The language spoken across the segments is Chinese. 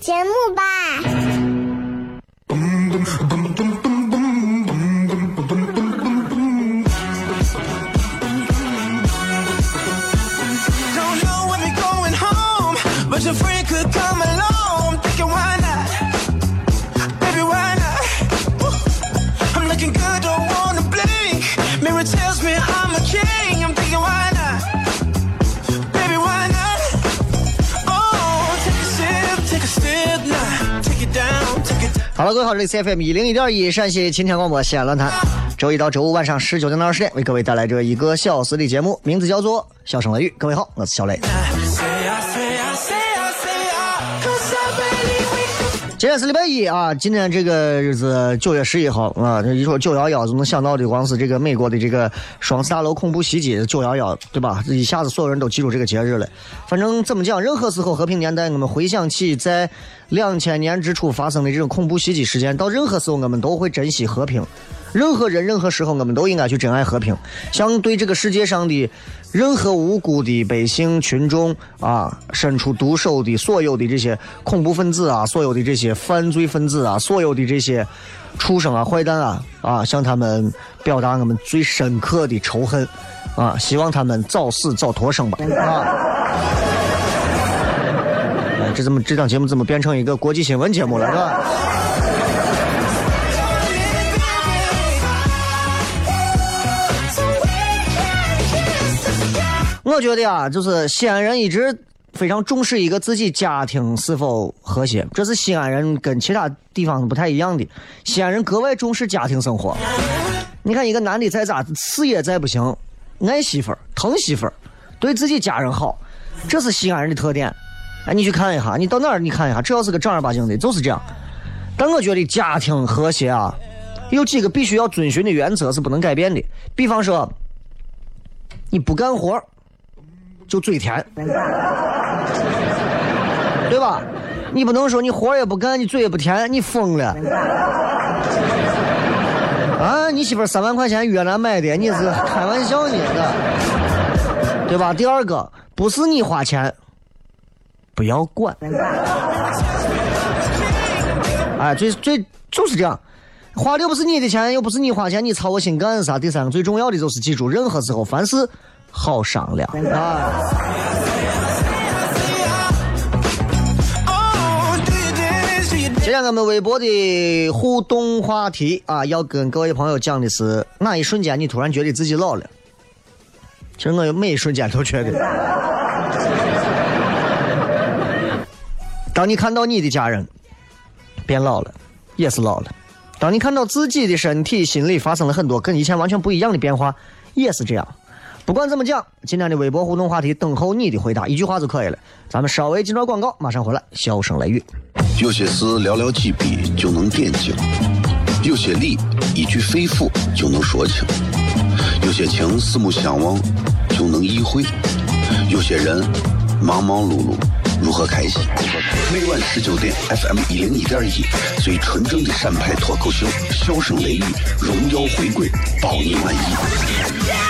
节目吧。好了，各位好，这里是 FM 一零一点一陕西秦腔广播西安论坛，周一到周五晚上十九点到二十点为各位带来这一个小时的节目，名字叫做《笑声雷雨》。各位好，我是小雷。今天是礼拜一啊，今天这个日子九月十一号啊，这一说九幺幺就能想到的光是这个美国的这个双子大楼恐怖袭击九幺幺，对吧？一下子所有人都记住这个节日了。反正怎么讲，任何时候和平年代，我们回想起在两千年之初发生的这种恐怖袭击事件，到任何时候我们都会珍惜和平。任何人、任何时候，我们都应该去珍爱和平。像对这个世界上的任何无辜的百姓群众啊，伸出毒手的所有的这些恐怖分子啊，所有的这些犯罪分子啊，所有的这些畜生啊、坏蛋啊啊，向他们表达我们最深刻的仇恨啊！希望他们早死早脱生吧啊！这怎么这档节目怎么变成一个国际新闻节目了，是吧？我觉得啊，就是西安人一直非常重视一个自己家庭是否和谐，这是西安人跟其他地方不太一样的。西安人格外重视家庭生活。你看，一个男的再咋事业再不行，爱媳妇儿、疼媳妇儿，对自己家人好，这是西安人的特点。哎，你去看一下，你到哪儿你看一下，只要是个正儿八经的，就是这样。但我觉得家庭和谐啊，有几个必须要遵循的原则是不能改变的。比方说，你不干活。就嘴甜，对吧？你不能说你活也不干，你嘴也不甜，你疯了！啊，你媳妇三万块钱越南买的，你是开玩笑呢？对吧？第二个，不是你花钱，不要管。哎，最最就是这样，花的又不是你的钱，又不是你花钱，你操我心干啥？第三个，最重要的就是记住，任何时候凡事。好商量啊！今天我们微博的互动话题啊，要跟各位朋友讲的是哪一瞬间你突然觉得自己老了？其实我每一瞬间都觉得，当你看到你的家人变老了，也是老了；当你看到自己的身体、心理发生了很多跟以前完全不一样的变化，也是这样。不管怎么讲，今天的微博互动话题等候你的回答，一句话就可以了。咱们稍微进段广告，马上回来。笑声雷雨，有些事寥寥几笔就能点睛，有些理一句肺腑就能说清，有些情四目相望就能意会，有些人忙忙碌碌如何开心？每晚十九点，FM 一零一点一，最纯正的陕派脱口秀，笑声雷雨，荣耀回归，保你满意。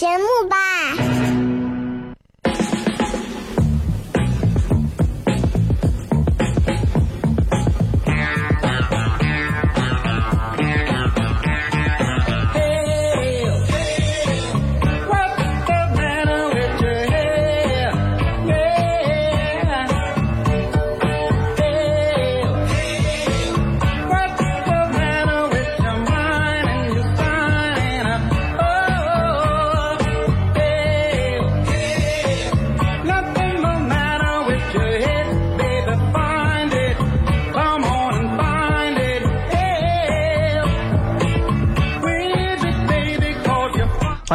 节目吧。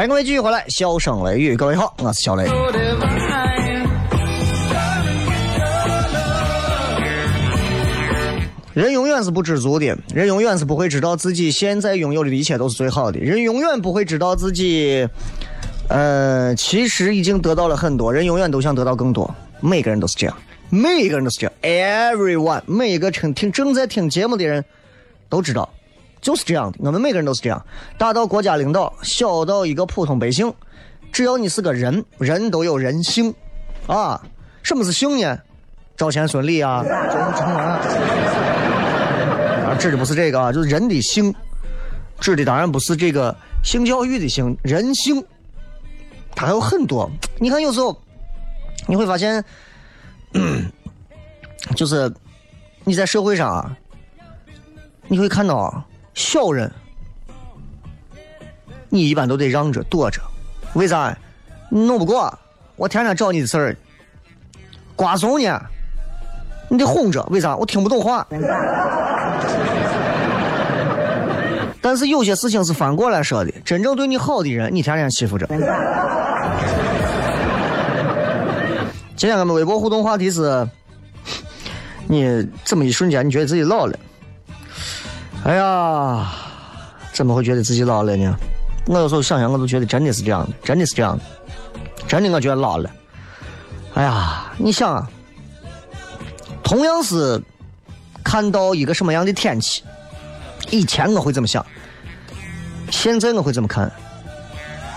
各位继续回来，笑声雷雨，各位好，我是小雷。人永远是不知足的，人永远是不会知道自己现在拥有的一切都是最好的，人永远不会知道自己，呃，其实已经得到了很多，人永远都想得到更多，每个人都是这样，每一个人都是这样，everyone，每一个听听正在听节目的人都知道。就是这样的，我们每个人都是这样，大到国家领导，小到一个普通百姓，只要你是个人，人都有人性，啊，什么是性呢？赵钱孙李啊，啊，指的不是这个啊，就是人的性，指的当然不是这个性教育的性，人性，它还有很多。你看有时候你会发现，就是你在社会上啊，你会看到啊。小人，你一般都得让着躲着，为啥？弄不过，我天天找你的事儿。瓜怂呢，你得哄着，为啥？我听不懂话。但是有些事情是反过来说的，真正对你好的人，你天天欺负着。今天我们微博互动话题是：你这么一瞬间，你觉得自己老了？哎呀，怎么会觉得自己老了呢？我有时候想想，我都觉得真的是这样的，真的是这样的，真的我觉得老了。哎呀，你想啊，同样是看到一个什么样的天气，以前我会这么想，现在我会这么看。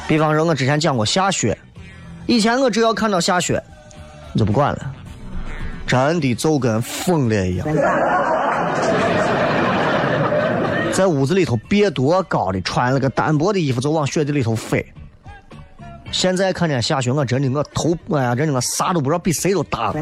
比方说，我之前讲过下雪，以前我只要看到下雪，我就不管了，真的就跟疯了一样。在屋子里头别多高的，穿了个单薄的衣服就往雪地里头飞。现在看见下雪，我真的我头哎呀，真的我啥都不知道，比谁都大。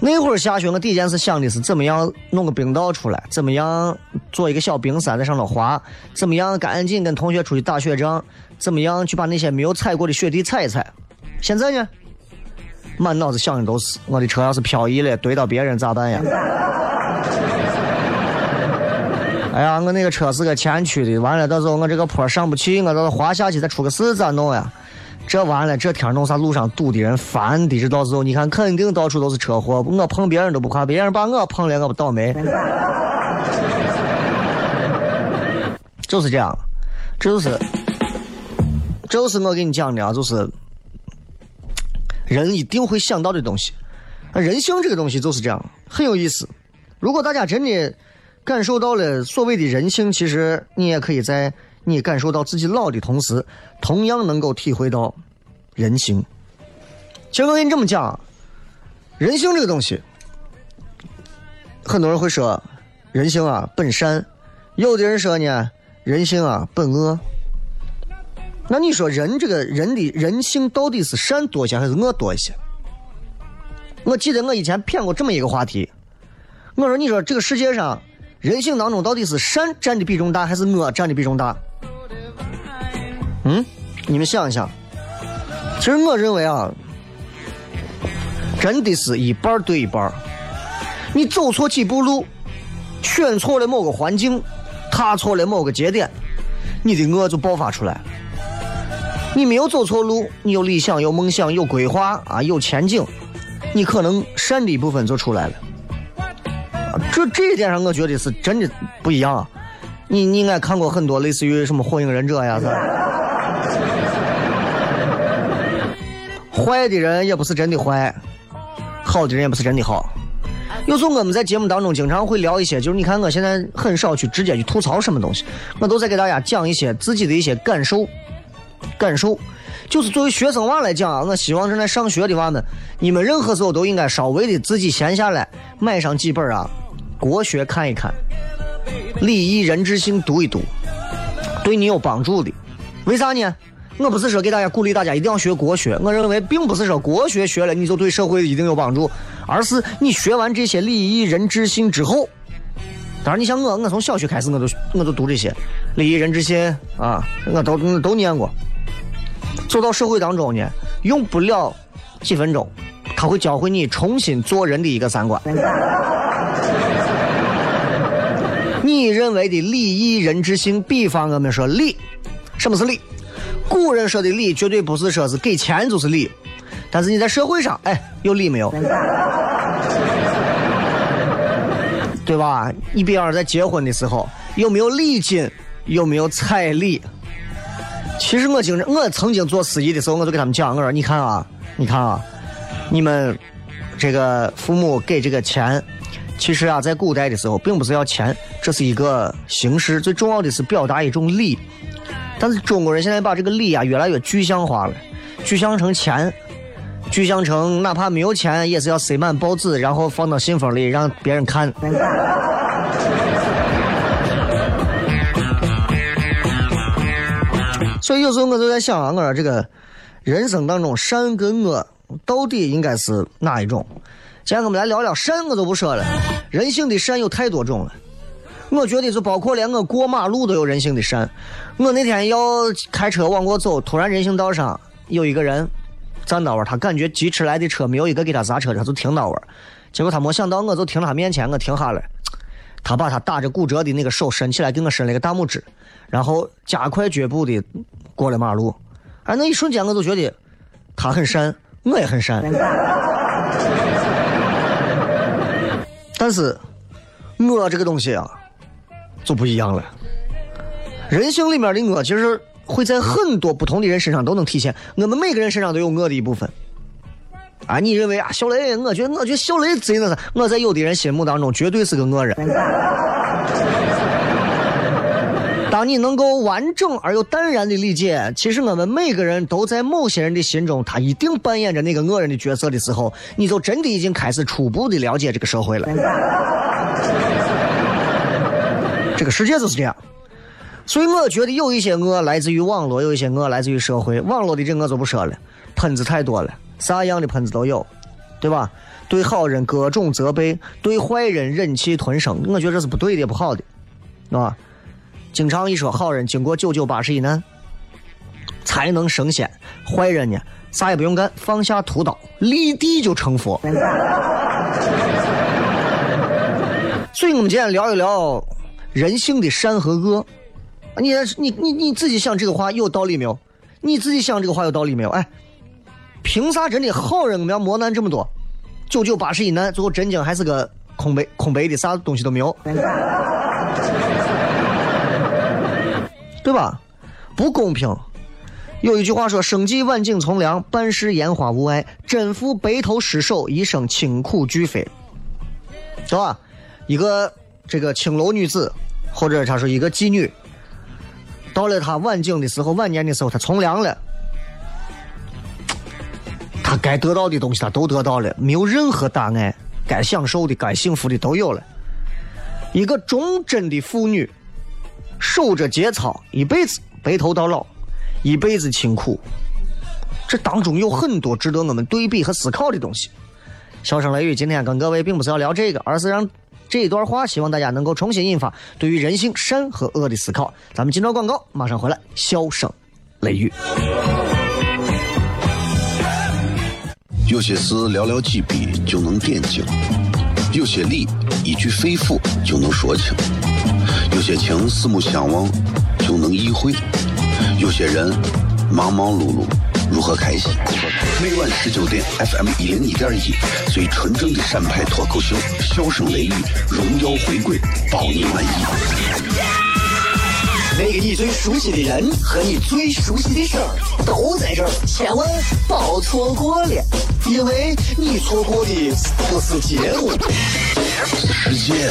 那会儿下雪，我第一件事想的是怎么样弄个冰道出来，怎么样做一个小冰山在上头滑，怎么样赶紧跟同学出去打雪仗，怎么样去把那些没有踩过的雪地踩一踩。现在呢，满脑子想的都是我的车要是漂移了，怼到别人咋办呀？哎呀，我那个车是个前驱的，完了到时候我这个坡上不去，我到时候滑下去再出个事咋弄呀？这完了，这天弄啥？路上堵的人烦的，这到时候你看肯定到处都是车祸。我碰别人都不怕，别人把我碰了，我不倒霉。就是这样，这就是，这就是我跟你讲的啊，就是人一定会想到的东西。人性这个东西就是这样，很有意思。如果大家真的。感受到了所谓的人性，其实你也可以在你感受到自己老的同时，同样能够体会到人性。其实我跟你这么讲，人性这个东西，很多人会说人性啊本善，有的人说呢人性啊本恶。那你说人这个人的人性到底是善多些还是恶多一些？我记得我以前骗过这么一个话题，我说你说这个世界上人性当中到底是善占的比重大还是恶占的比重大？嗯，你们想一想，其实我认为啊，真的是一半对一半。你走错几步路，选错了某个环境，踏错了某个节点，你的恶就爆发出来。你没有走错路，你有理想、有梦想、有规划啊，有前景，你可能善的一部分就出来了。这这一点上，我觉得是真的不一样。你你应该看过很多类似于什么《火影忍者》呀，是？坏的人也不是真的坏，好的人也不是真的好。有时候我们在节目当中经常会聊一些，就是你看我现在很少去直接去吐槽什么东西，我都在给大家讲一些自己的一些感受。感受，就是作为学生娃来讲啊，我希望正在上学的娃们，你们任何时候都应该稍微的自己闲下来，买上几本啊国学看一看，礼义仁智信读一读，对你有帮助的。为啥呢？我不是说给大家鼓励大家一定要学国学，我认为并不是说国学学了你就对社会一定有帮助，而是你学完这些礼义仁智信之后，当然你像我，我从小学开始我都我都读这些礼义仁智信啊，我都我都念过。走到社会当中呢，用不了几分钟，他会教会你重新做人的一个三观。你认为的礼义仁智信，比方我们说礼，什么是礼？古人说的礼，绝对不是说是给钱就是礼，但是你在社会上，哎，有礼没有？对吧？你比方在结婚的时候，有没有礼金？有没有彩礼？其实我经常，我曾经做司仪的时候，我就给他们讲，我说你看啊，你看啊，你们这个父母给这个钱，其实啊，在古代的时候，并不是要钱，这是一个形式，最重要的是表达一种礼。但是中国人现在把这个礼啊越来越具象化了，具象成钱，具象成哪怕没有钱，也是要塞满报纸，然后放到信封里让别人看。所以有时候我就在想啊，我说这个人生当中善跟恶到底应该是哪一种？今天我们来聊聊善，我就不说了。人性的善有太多种了，我觉得就包括连我过马路都有人性的善。我那天要开车往过走，突然人行道上有一个人站那儿，他感觉疾驰来的车没有一个给他砸车的，他就停那儿。结果他没想到，我就停他面前，我停下来，他把他打着骨折的那个手伸起来，给我伸了个大拇指。然后加快脚步的过了马路，哎，那一瞬间我就觉得他很善，我也很善。但是我这个东西啊，就不一样了。人性里面的我，其实会在很多不同的人身上都能体现。我们每个人身上都有我的一部分。啊，你认为啊，小雷，我觉得我觉得小雷贼那啥，我在有的人心目当中绝对是个恶人。你能够完整而又淡然的理解，其实我们每个人都在某些人的心中，他一定扮演着那个恶人的角色的时候，你就真的已经开始初步的了解这个社会了。这个世界就是这样，所以我觉得有一些恶来自于网络，有一些恶来自于社会。网络的这我就不说了，喷子太多了，啥样的喷子都有，对吧？对好人各种责备，对坏人忍气吞声，我觉得这是不对的，不好的，啊？经常一说好人经过九九八十一难才能升仙，坏人呢啥也不用干，放下屠刀立地就成佛。所以，我们今天聊一聊人性的善和恶。你你你你自己想这个话有道理没有？你自己想这个话有道理没有？哎，凭啥真的好人我们要磨难这么多？九九八十一难，最后真经还是个空白空白的，啥东西都没有。对吧？不公平。有一句话说：“生计晚景从良，办事烟花无碍，真负白头失守，一生清苦俱非。”对吧？一个这个青楼女子，或者她说一个妓女，到了她晚景的时候，晚年的时候，她从良了，她该得到的东西她都得到了，没有任何大碍，该享受的、该幸福的都有了。一个忠贞的妇女。守着节操，一辈子白头到老，一辈子清苦。这当中有很多值得我们对比和思考的东西。笑声雷雨今天跟各位并不是要聊这个，而是让这段话，希望大家能够重新引发对于人性善和恶的思考。咱们进段广告，马上回来。笑声雷雨，有些事寥寥几笔就能点睛，有些理一句肺腑就能说清，有些情四目相望就能意会，有些人忙忙碌碌。如何开心？每晚十九点，FM 一零一点一，最纯正的陕派脱口秀，笑声雷雨，荣耀回归，包你满意。那个你最熟悉的人和你最熟悉的事儿都在这儿，千万别错过了，因为你错过的不是结果，是世界。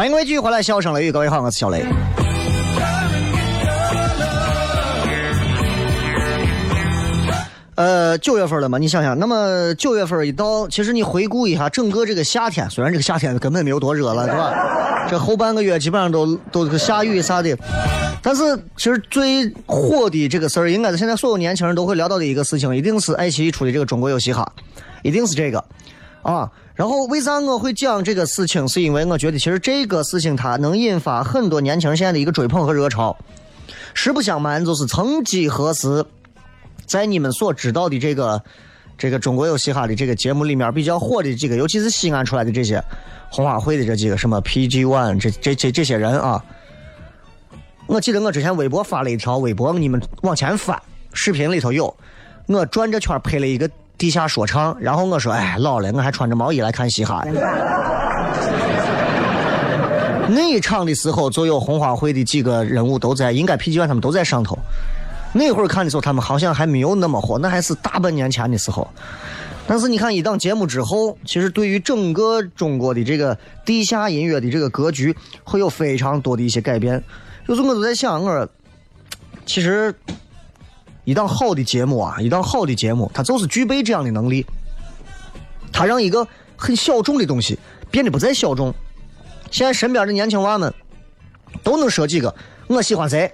欢迎各位继续回来，笑声雷雨，各位好，我是小雷。呃，九月份了嘛，你想想，那么九月份一到，其实你回顾一下整个这个夏天，虽然这个夏天根本没有多热了，是吧？这后半个月基本上都都是下雨啥的，但是其实最火的这个事儿，应该是现在所有年轻人都会聊到的一个事情，一定是爱奇艺出的这个《中国有嘻哈》，一定是这个啊。然后为啥我会讲这个事情？是因为我觉得其实这个事情它能引发很多年轻人现在的一个追捧和热潮。实不相瞒，就是曾几何时，在你们所知道的这个这个中国有嘻哈的这个节目里面比较火的几个，尤其是西安出来的这些红花会的这几个什么 PG One 这这这这些人啊，我记得我之前微博发了一条微博，你们往前翻，视频里头有，我转着圈拍了一个。地下说唱，然后我说：“哎，老了，我还穿着毛衣来看嘻哈。”那一场的时候，就有红花会的几个人物都在，应该 PG One 他们都在上头。那会儿看的时候，他们好像还没有那么火，那还是大半年前的时候。但是你看一档节目之后，其实对于整个中国的这个地下音乐的这个格局，会有非常多的一些改变。有时候我都在想，我，其实。一档好的节目啊，一档好的节目，它就是具备这样的能力。它让一个很小众的东西变得不再小众。现在身边的年轻娃们都能说几个，我喜欢谁，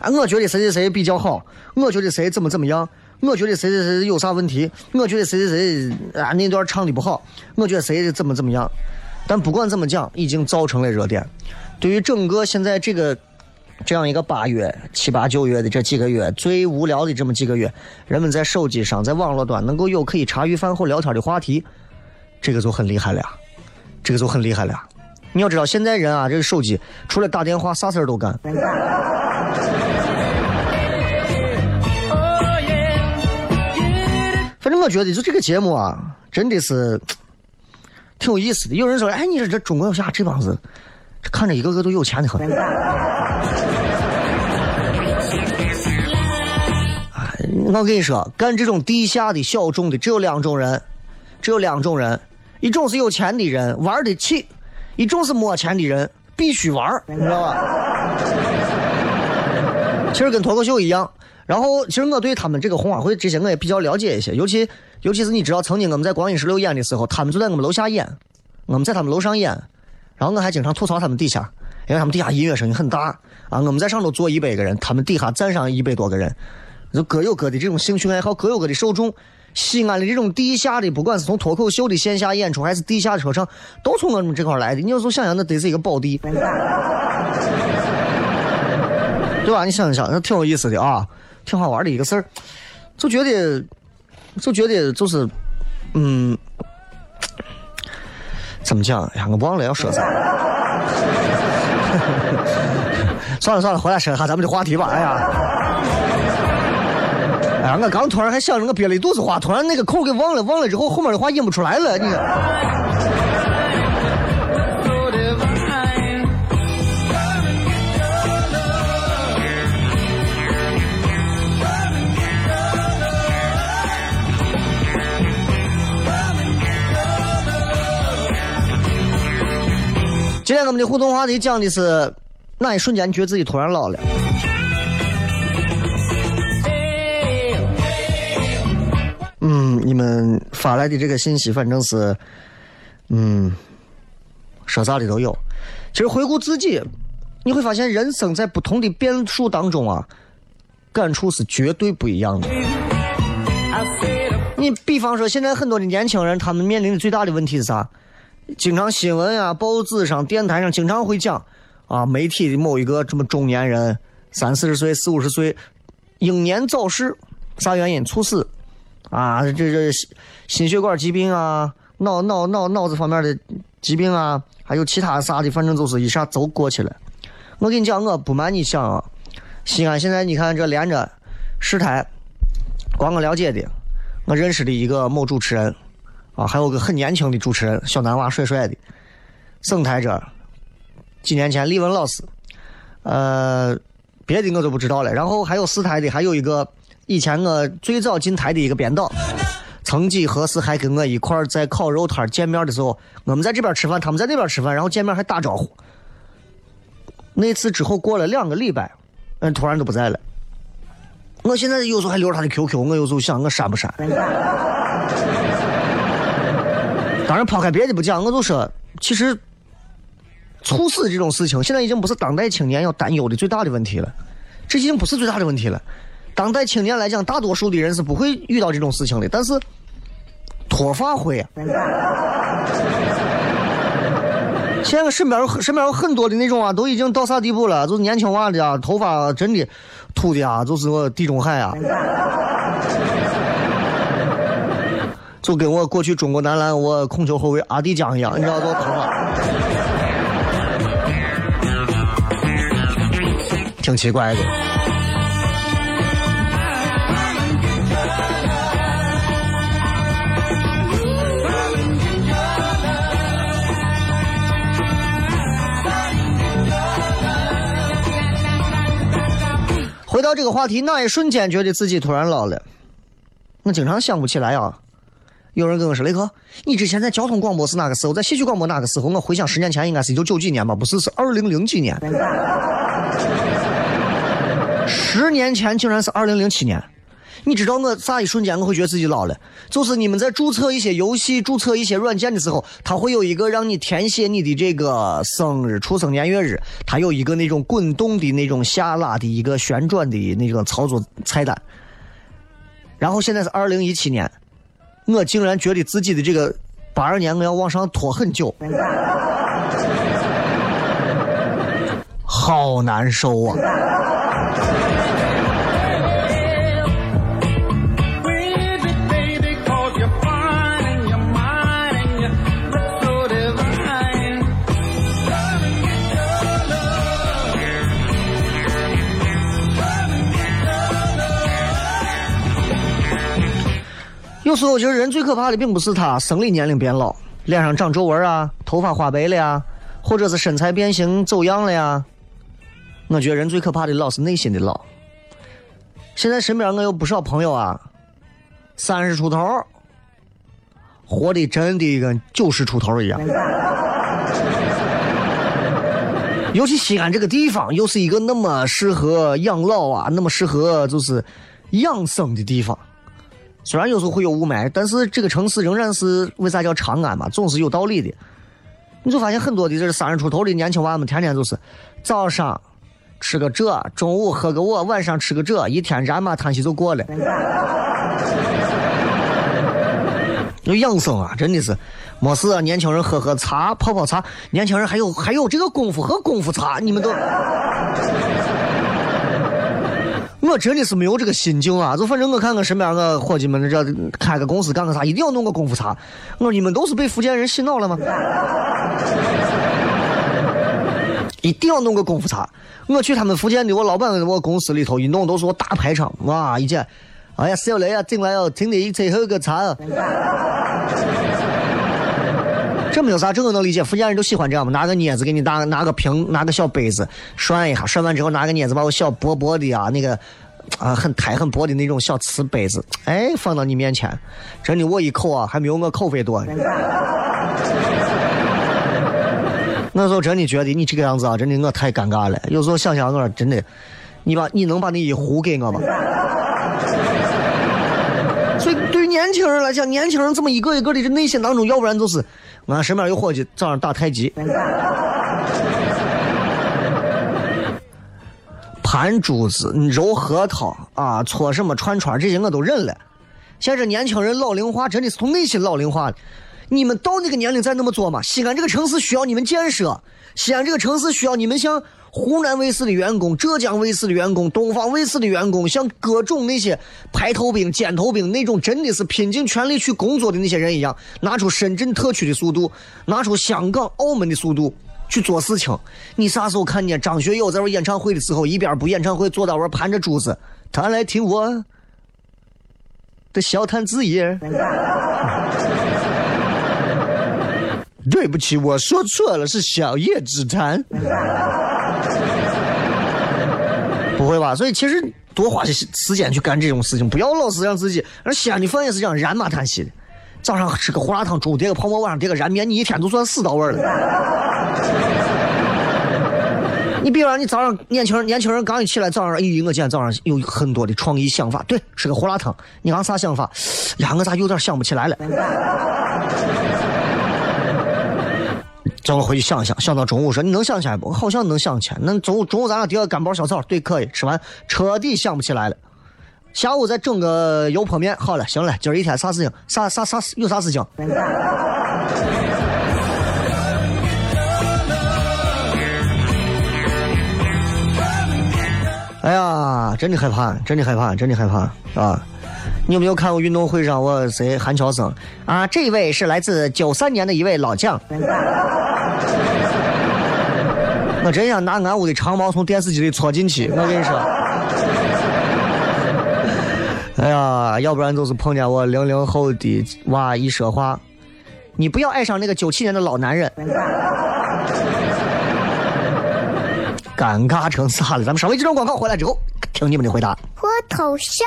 啊，我觉得谁谁谁比较好，我觉得谁怎么怎么样，我觉得谁谁谁有啥问题，我觉得谁谁谁啊那段唱的不好，我觉得谁怎么怎么样。但不管怎么讲，已经造成了热点。对于整个现在这个。这样一个八月、七八九月的这几个月最无聊的这么几个月，人们在手机上、在网络端能够有可以茶余饭后聊天的话题，这个就很厉害了，这个就很厉害了。你要知道，现在人啊，这个手机除了打电话，啥事儿都干。反正我觉得，就这个节目啊，真的是挺有意思的。有人说：“哎，你说这中国有啥这帮子？”看着一个个都有钱的很。我跟你说，干这种地下的小众的，只有两种人，只有两种人，一种是有钱的人玩得起，一种是没钱的人必须玩，你知道吧？其实跟脱口秀一样。然后，其实我对他们这个红花会这些我也比较了解一些，尤其尤其是你知道，曾经我们在光阴十六演的时候，他们就在我们楼下演，我们在他们楼上演，然后我还经常吐槽他们底下，因为他们底下音乐声音很大啊。我们在上头坐一百个人，他们底下站上一百多个人，就各有各的这种兴趣爱好，各有各的受众。西安的这种地下的，不管是从脱口秀的线下演出，还是地下车场，都从我们这块来的。你有时候想想，那得是一个宝地，对吧？你想一想，那挺有意思的啊。挺好玩的一个事儿，就觉得，就觉得就是，嗯，怎么讲？哎呀，我忘了要说啥。算了算了，回来说下咱们的话题吧。哎呀，哎呀，我刚突然还想着我憋了一肚子话，突然那个口给忘了，忘了之后后面的话引不出来了，你。今天我们的互动话题讲的是哪一瞬间觉得自己突然老了？你们发来的这个信息反正是，嗯，说啥的都有。其实回顾自己，你会发现人生在不同的变数当中啊，感触是绝对不一样的。你比方说，现在很多的年轻人，他们面临的最大的问题是啥？经常新闻啊、报纸上、电台上经常会讲，啊，媒体的某一个这么中年人，三四十岁、四五十岁，英年早逝，啥原因猝死？啊，这这心血管疾病啊，脑脑脑脑子方面的疾病啊，还有其他啥的，反正就是一下都过去了。我跟你讲，我不瞒你讲啊，西安现在你看这连着十台，光我了解的，我认识的一个某主持人。啊，还有个很年轻的主持人，小男娃，帅帅的。省台这几年前李文老师，呃，别的我都不知道了。然后还有四台的，还有一个以前我最早进台的一个编导，曾几何时还跟我一块在烤肉摊见面的时候，我们在这边吃饭，他们在那边吃饭，然后见面还打招呼。那次之后过了两个礼拜，嗯，突然都不在了。我现在有时候还留着他的 QQ，我有时候想我删不删。当然，抛开别的不讲，我就说，其实猝死这种事情，现在已经不是当代青年要担忧的最大的问题了。这已经不是最大的问题了。当代青年来讲，大多数的人是不会遇到这种事情的，但是脱发会。现在身边有身边有很多的那种啊，都已经到啥地步了？就是年轻娃的啊，头发真的秃的啊，就是我地中海啊。就跟我过去中国男篮我控球后卫阿迪江一样，你知道多头发，挺奇怪的。到这个话题，那一瞬间觉得自己突然老了？我经常想不起来啊。有人跟我说：“雷哥，你之前在交通广播是哪个时候？在戏曲广播哪个时候？”我回想十年前，应该是一九九几年吧，不是，是二零零几年。十年前竟然是二零零七年。你知道我咋一瞬间我会觉得自己老了？就是你们在注册一些游戏、注册一些软件的时候，它会有一个让你填写你的这个生日、出生年月日，它有一个那种滚动的那种下拉的一个旋转的那种操作菜单。然后现在是二零一七年。我竟然觉得自己的这个八二年我要往上拖很久，好难受啊！有时候，其实人最可怕的并不是他生理年龄变老，脸上长皱纹啊，头发花白了呀，或者是身材变形走样了呀。我觉得人最可怕的老是内心的老。现在身边我有不少朋友啊，三十出头，活的真的跟九十出头一样。尤其西安这个地方，又是一个那么适合养老啊，那么适合就是养生的地方。虽然有时候会有雾霾，但是这个城市仍然是为啥叫长安嘛，总是有道理的。你就发现很多的这三十出头的年轻娃们，天天就是早上吃个这，中午喝个我，晚上吃个这，一天然马叹息就过了。有养生啊，真的是，没事啊，年轻人喝喝茶，泡泡茶，年轻人还有还有这个功夫喝功夫茶，你们都。我真的是没有这个心境啊！就反正我看看身边个伙计们，这开个公司干个啥，一定要弄个功夫茶。我说你们都是被福建人洗脑了吗？一定要弄个功夫茶。我去他们福建的，我老板我公司里头一弄都是我大排场，哇！一见，哎呀，小雷啊，进来哦，请你最后个茶。这没有啥，这我能理解。福建人都喜欢这样嘛，拿个镊子给你拿，拿个瓶，拿个小杯子涮一下，涮完之后拿个镊子把我小薄薄的啊那个啊很台很薄的那种小瓷杯子，哎放到你面前，真的我一口啊还没有我口费多。那时候真的觉得你这个样子啊，真的我太尴尬了。有时候想想我真的，你把你能把那一壶给我吗？所以对于年轻人来讲，年轻人这么一个一个的这内心当中，要不然就是。俺身边有伙计早上打太极，盘珠子、揉核桃啊，搓什么串串，这些我都忍了。现在年轻人老龄化真的是从内心老龄化。你们到那个年龄再那么做嘛？西安这个城市需要你们建设，西安这个城市需要你们像。湖南卫视的员工、浙江卫视的员工、东方卫视的员工，像各种那些排头兵、尖头兵那种，真的是拼尽全力去工作的那些人一样，拿出深圳特区的速度，拿出香港、澳门的速度去做事情。你啥时候看见张学友在玩演唱会的时候，一边不演唱会，坐在玩盘着珠子，他来听我的笑谈之夜。对不起，我说错了，是小夜之谈。不会吧？所以其实多花些时间去干这种事情，不要老是让自己。而西安的饭也是这样，燃马叹息的。早上吃个胡辣汤，中午叠个泡馍，晚上叠个燃面，你一天都算死到位了。你比如说，你早上年轻人，年轻人刚一起来，早上，哎，我今天早上有很多的创意想法。对，吃个胡辣汤，你刚啥想法？呀，我咋有点想不起来了？叫我回去想想，想到中午说你能想起来不？好像能想起来。那中午中午咱俩叠个干包小炒，对，可以。吃完彻底想不起来了。下午再整个油泼面，好了，行了，今儿一天啥事情？啥啥啥事有啥事情？哎呀，真的害怕，真的害怕，真的害怕啊！你有没有看过运动会上我谁韩乔生啊？这位是来自九三年的一位老将。我真想拿俺屋的长矛从电视机里戳进去。我跟你说，哎呀，要不然就是碰见我零零后的娃一说话，你不要爱上那个九七年的老男人，尴尬成啥了？咱们稍微几张广告回来之后，听你们的回答。脱头像。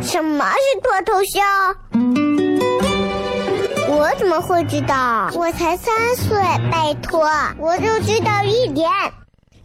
什么是脱头像？我怎么会知道？我才三岁，拜托，我就知道一点。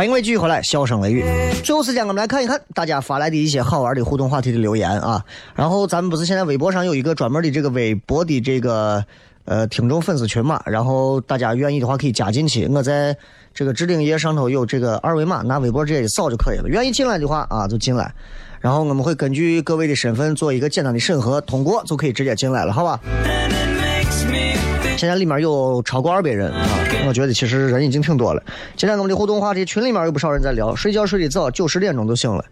欢迎各位继续回来，笑声雷雨。最后时间，我们来看一看大家发来的一些好玩的互动话题的留言啊。然后咱们不是现在微博上有一个专门的这个微博的这个呃听众粉丝群嘛，然后大家愿意的话可以加进去。我在这个置顶页上头有这个二维码，拿微博直接一扫就可以了。愿意进来的话啊，就进来。然后我们会根据各位的身份做一个简单的审核，通过就可以直接进来了，好吧？现在里面有超过二百人啊，我觉得其实人已经挺多了。今天我们的互动话题群里面有不少人在聊，睡觉睡得早，九十点钟就醒了。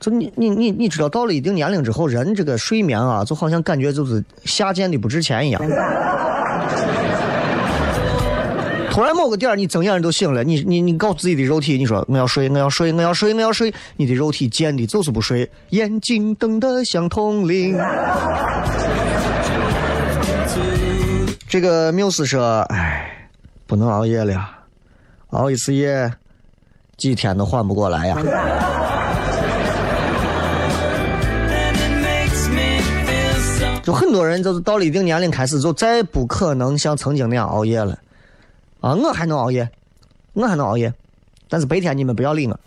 就你你你你知道，到了一定年龄之后，人这个睡眠啊，就好像感觉就是下贱的不值钱一样。突然某个点儿，你睁眼都醒了，你你你告诉自己的肉体，你说我要睡，我要睡，我要睡，我要睡，你的肉体贱的就是不睡，眼睛瞪得像铜铃。这个缪斯说：“哎，不能熬夜了，熬一次夜，几天都缓不过来呀。”就很多人就是到了一定年龄开始，就再不可能像曾经那样熬夜了。啊，我还能熬夜，我还能熬夜，但是白天你们不要理我。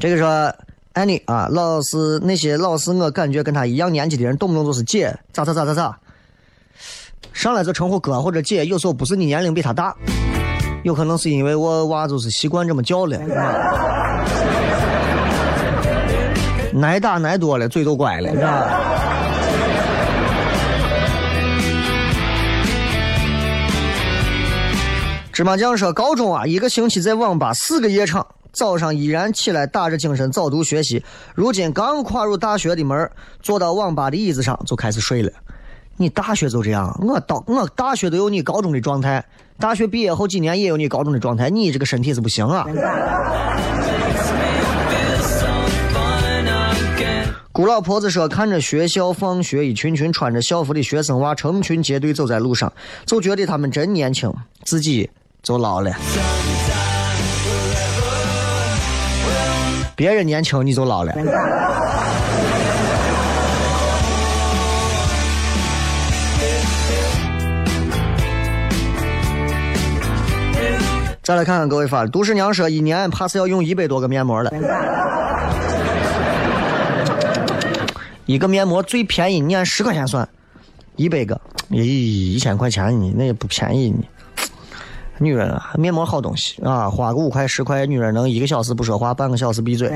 这个说，any 啊，老是那些老是我感觉跟他一样年纪的人，动不动就是姐，咋咋咋咋咋，上来就称呼哥或者姐，有时候不是你年龄比他大，有可能是因为我娃就是习惯这么叫了。挨打挨多了，嘴都乖了，是吧？芝麻酱说，高中啊，一个星期在网吧四个夜场，早上依然起来打着精神早读学习。如今刚跨入大学的门，坐到网吧的椅子上就开始睡了。你大学就这样？我到我大学都有你高中的状态，大学毕业后几年也有你高中的状态，你这个身体是不行啊！姑老婆子说：“看着学校放学，一群群穿着校服的学生娃成群结队走在路上，就觉得他们真年轻，自己就老了。别人年轻，你就老了。”再来看看各位发的，杜十娘说：“一年怕是要用一百多个面膜了。”一个面膜最便宜，你按十块钱算，一百个，咦，一千块钱呢，那也不便宜呢。女人啊，面膜好东西啊，花个五块十块，女人能一个小时不说话，半个小时闭嘴。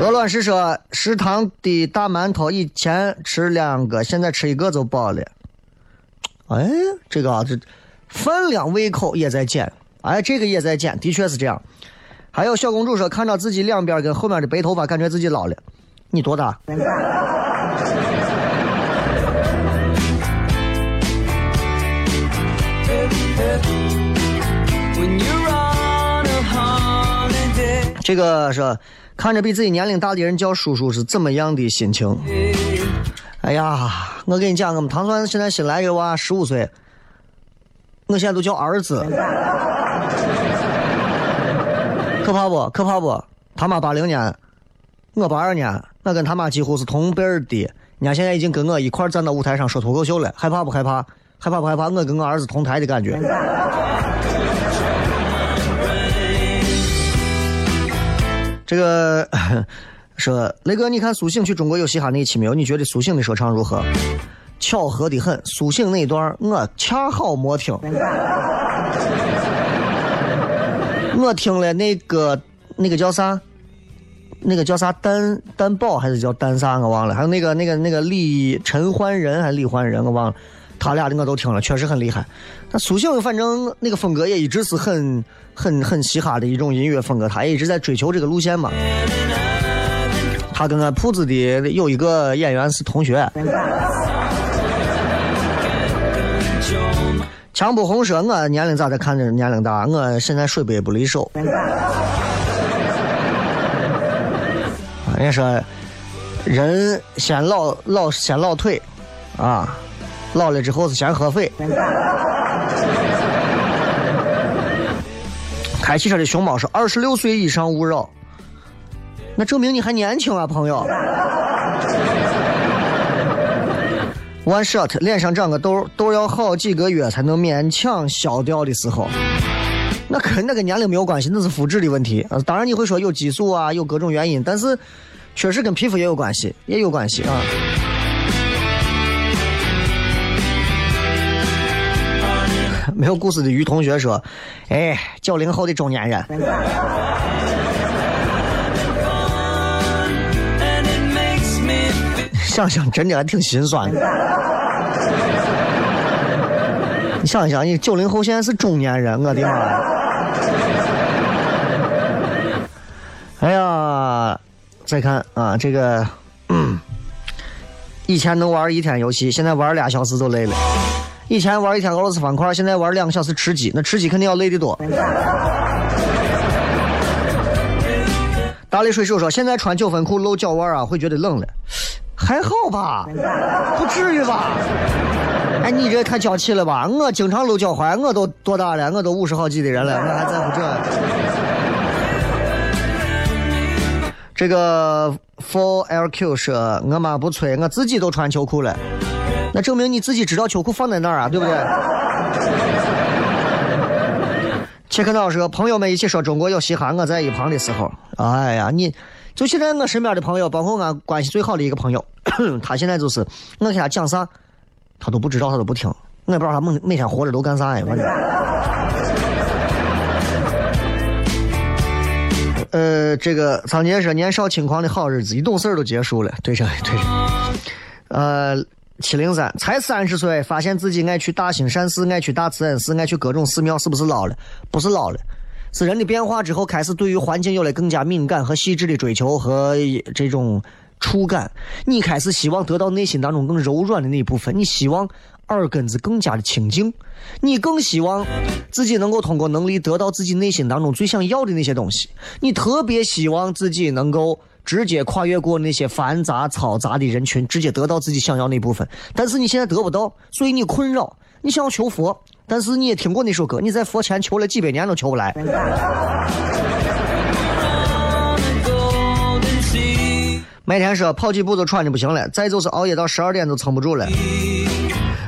鹅卵石说，食堂的大馒头以前吃两个，现在吃一个就饱了。哎，这个啊，这饭量胃口也在减，哎，这个也在减，的确是这样。还有小公主说，看到自己两边跟后面的白头发，感觉自己老了。你多大？这个是看着比自己年龄大的人叫叔叔是怎么样的心情？哎呀，我跟你讲，我们唐山现在新来一个娃，十五岁，我现在都叫儿子。可怕不？可怕不？他妈八零年，我八二年，我跟他妈几乎是同辈儿的。人家现在已经跟我一块站到舞台上说脱口秀了，害怕不害怕？害怕不害怕？我跟我儿子同台的感觉。这个说雷哥，你看苏醒去中国有嘻哈那一期没有？你觉得苏醒的说唱如何？巧合的很，苏醒那一段我恰好没听。我听了那个那个叫啥，那个叫啥蛋蛋宝还是叫蛋啥我忘了，还有那个那个那个李陈焕仁还是李焕仁我忘了，他俩的我都听了，确实很厉害。那苏醒反正那个风格也一直是很很很嘻哈的一种音乐风格，他也一直在追求这个路线嘛。他跟俺铺子的有一个演员是同学。强不红说：“我年龄咋的？看着年龄大，我现在水杯不离手。”人家说，人先老老先老腿，啊，老了之后是先喝水。开汽车的熊猫是：“二十六岁以上勿扰。”那证明你还年轻啊，朋友。One shot，脸上长个痘，痘要好几个月才能勉强消掉的时候，那跟那个年龄没有关系，那是肤质的问题。当然你会说有激素啊，有各种原因，但是确实跟皮肤也有关系，也有关系啊。没有故事的于同学说：“哎，九零后的中年人。”想想真的还挺心酸的。你想一想，你九零后现在是中年人，我的妈！哎呀，再看啊，这个，以前能玩一天游戏，现在玩俩小时都累了。以前玩一天俄罗斯方块，现在玩两个小时吃鸡，那吃鸡肯定要累得多。大力水手说：“现在穿九分裤露脚腕啊，会觉得冷了。”还好吧，不至于吧？哎，你这也太娇气了吧？我经常露脚踝，我都多大了？我都五十好几的人了，我还在乎这？这个 Four LQ 说：“我妈不催，我自己都穿秋裤了。”那证明你自己知道秋裤放在哪儿啊，对不对？切克闹说：“朋友们一起说中国有嘻哈，我在一旁的时候，哎呀，你。”就现在我身边的朋友，包括俺关系最好的一个朋友，他现在就是我给他讲啥，他都不知道，他都不听。我也不知道他每每天活着都干啥呀，反正。呃，这个张杰说年少轻狂的好日子，一懂事都结束了。对着对着。呃，七零三才三十岁，发现自己爱去大兴善寺，爱去大慈恩寺，爱去各种寺庙，是不是老了？不是老了。是人的变化之后，开始对于环境有了更加敏感和细致的追求和这种触感。你开始希望得到内心当中更柔软的那一部分，你希望耳根子更加的清净，你更希望自己能够通过能力得到自己内心当中最想要的那些东西。你特别希望自己能够直接跨越过那些繁杂嘈杂的人群，直接得到自己想要那部分。但是你现在得不到，所以你困扰，你想要求佛。但是你也听过那首歌，你在佛前求了几百年都求不来。每天说跑几步都喘的不行了，再就是熬夜到十二点都撑不住了，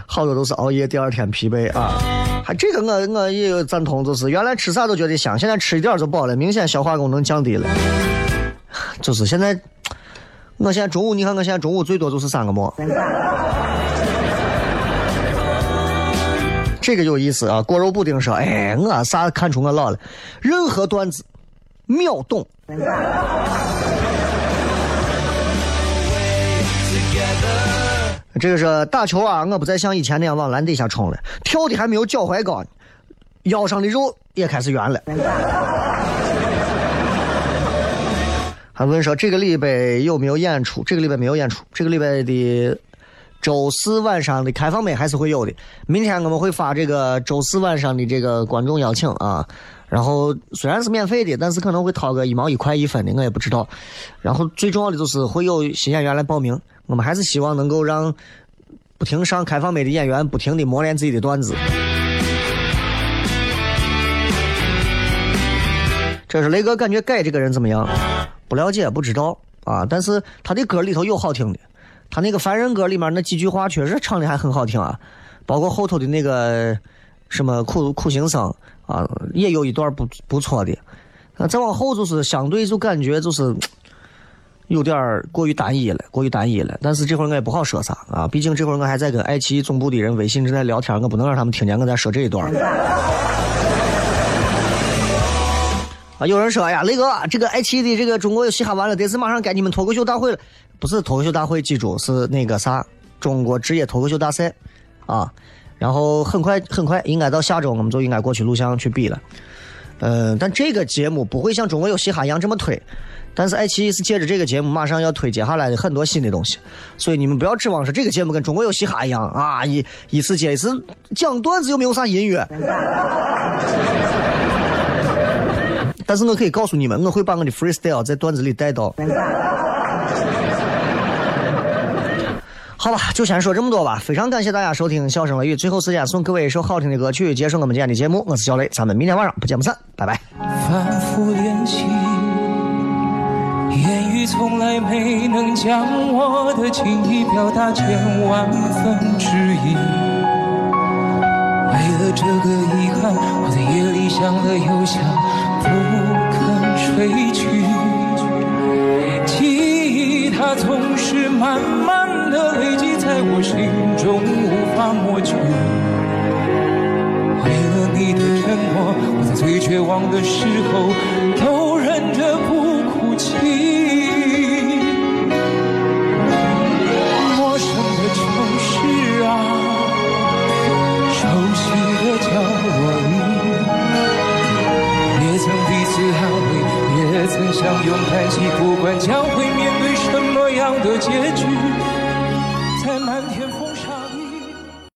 好多都是熬夜第二天疲惫啊。还这个我我也赞同，就是原来吃啥都觉得香，现在吃一点就饱了，明显消化功能降低了。就是现在，我现在中午你看我现在中午最多就是三个馍。这个有意思啊！锅肉布丁说：“哎，我啥看出我老了？任何段子秒懂。”这个是打球啊！我不再像以前那样往篮底下冲了，跳的还没有脚踝高，腰上的肉也开始圆了。还问说这个礼拜有没有演出？这个礼拜没有演出。这个礼拜的。周四晚上的开放麦还是会有的。明天我们会发这个周四晚上的这个观众邀请啊。然后虽然是免费的，但是可能会掏个一毛一块一分的，我也不知道。然后最重要的就是会有新演员来报名。我们还是希望能够让不停上开放麦的演员不停的磨练自己的段子。这是雷哥感觉改这个人怎么样？不了解，不知道啊。但是他的歌里头有好听的。他那个《凡人歌》里面那几句话确实唱的还很好听啊，包括后头的那个什么苦苦行僧啊，也有一段不不错的。那再往后就是相对就感觉就是有点过于单一了，过于单一了。但是这会儿我也不好说啥啊，毕竟这会儿我还在跟爱奇艺总部的人微信正在聊天，我不能让他们听见我在说这一段。有人说哎呀，雷哥，这个爱奇艺的这个中国有嘻哈完了，这次马上该你们脱口秀大会了。不是脱口秀大会，记住是那个啥，中国职业脱口秀大赛，啊，然后很快很快，应该到下周我们就应该过去录像去比了，嗯，但这个节目不会像中国有嘻哈一样这么推，但是爱奇艺是借着这个节目马上要推接下来的很多新的东西，所以你们不要指望说这个节目跟中国有嘻哈一样啊，一一次接一次讲段子又没有啥音乐，但是我可以告诉你们，我会把我的 freestyle 在段子里带到。好吧，就先说这么多吧。非常感谢大家收听《笑声雷雨》，最后时间送各位一首好听的歌曲，结束我们今天的节目。我是小雷，咱们明天晚上不见不散，拜拜。反复练习，言语从来没能将我的情意表达千万分之一。为了这个遗憾，我在夜里想了又想，不飞去。记忆它总是慢慢的累积在我心中，无法抹去。为了你的承诺，我在最绝望的时候都忍着不哭泣。也曾相拥叹息，不管将会面对什么样的结局。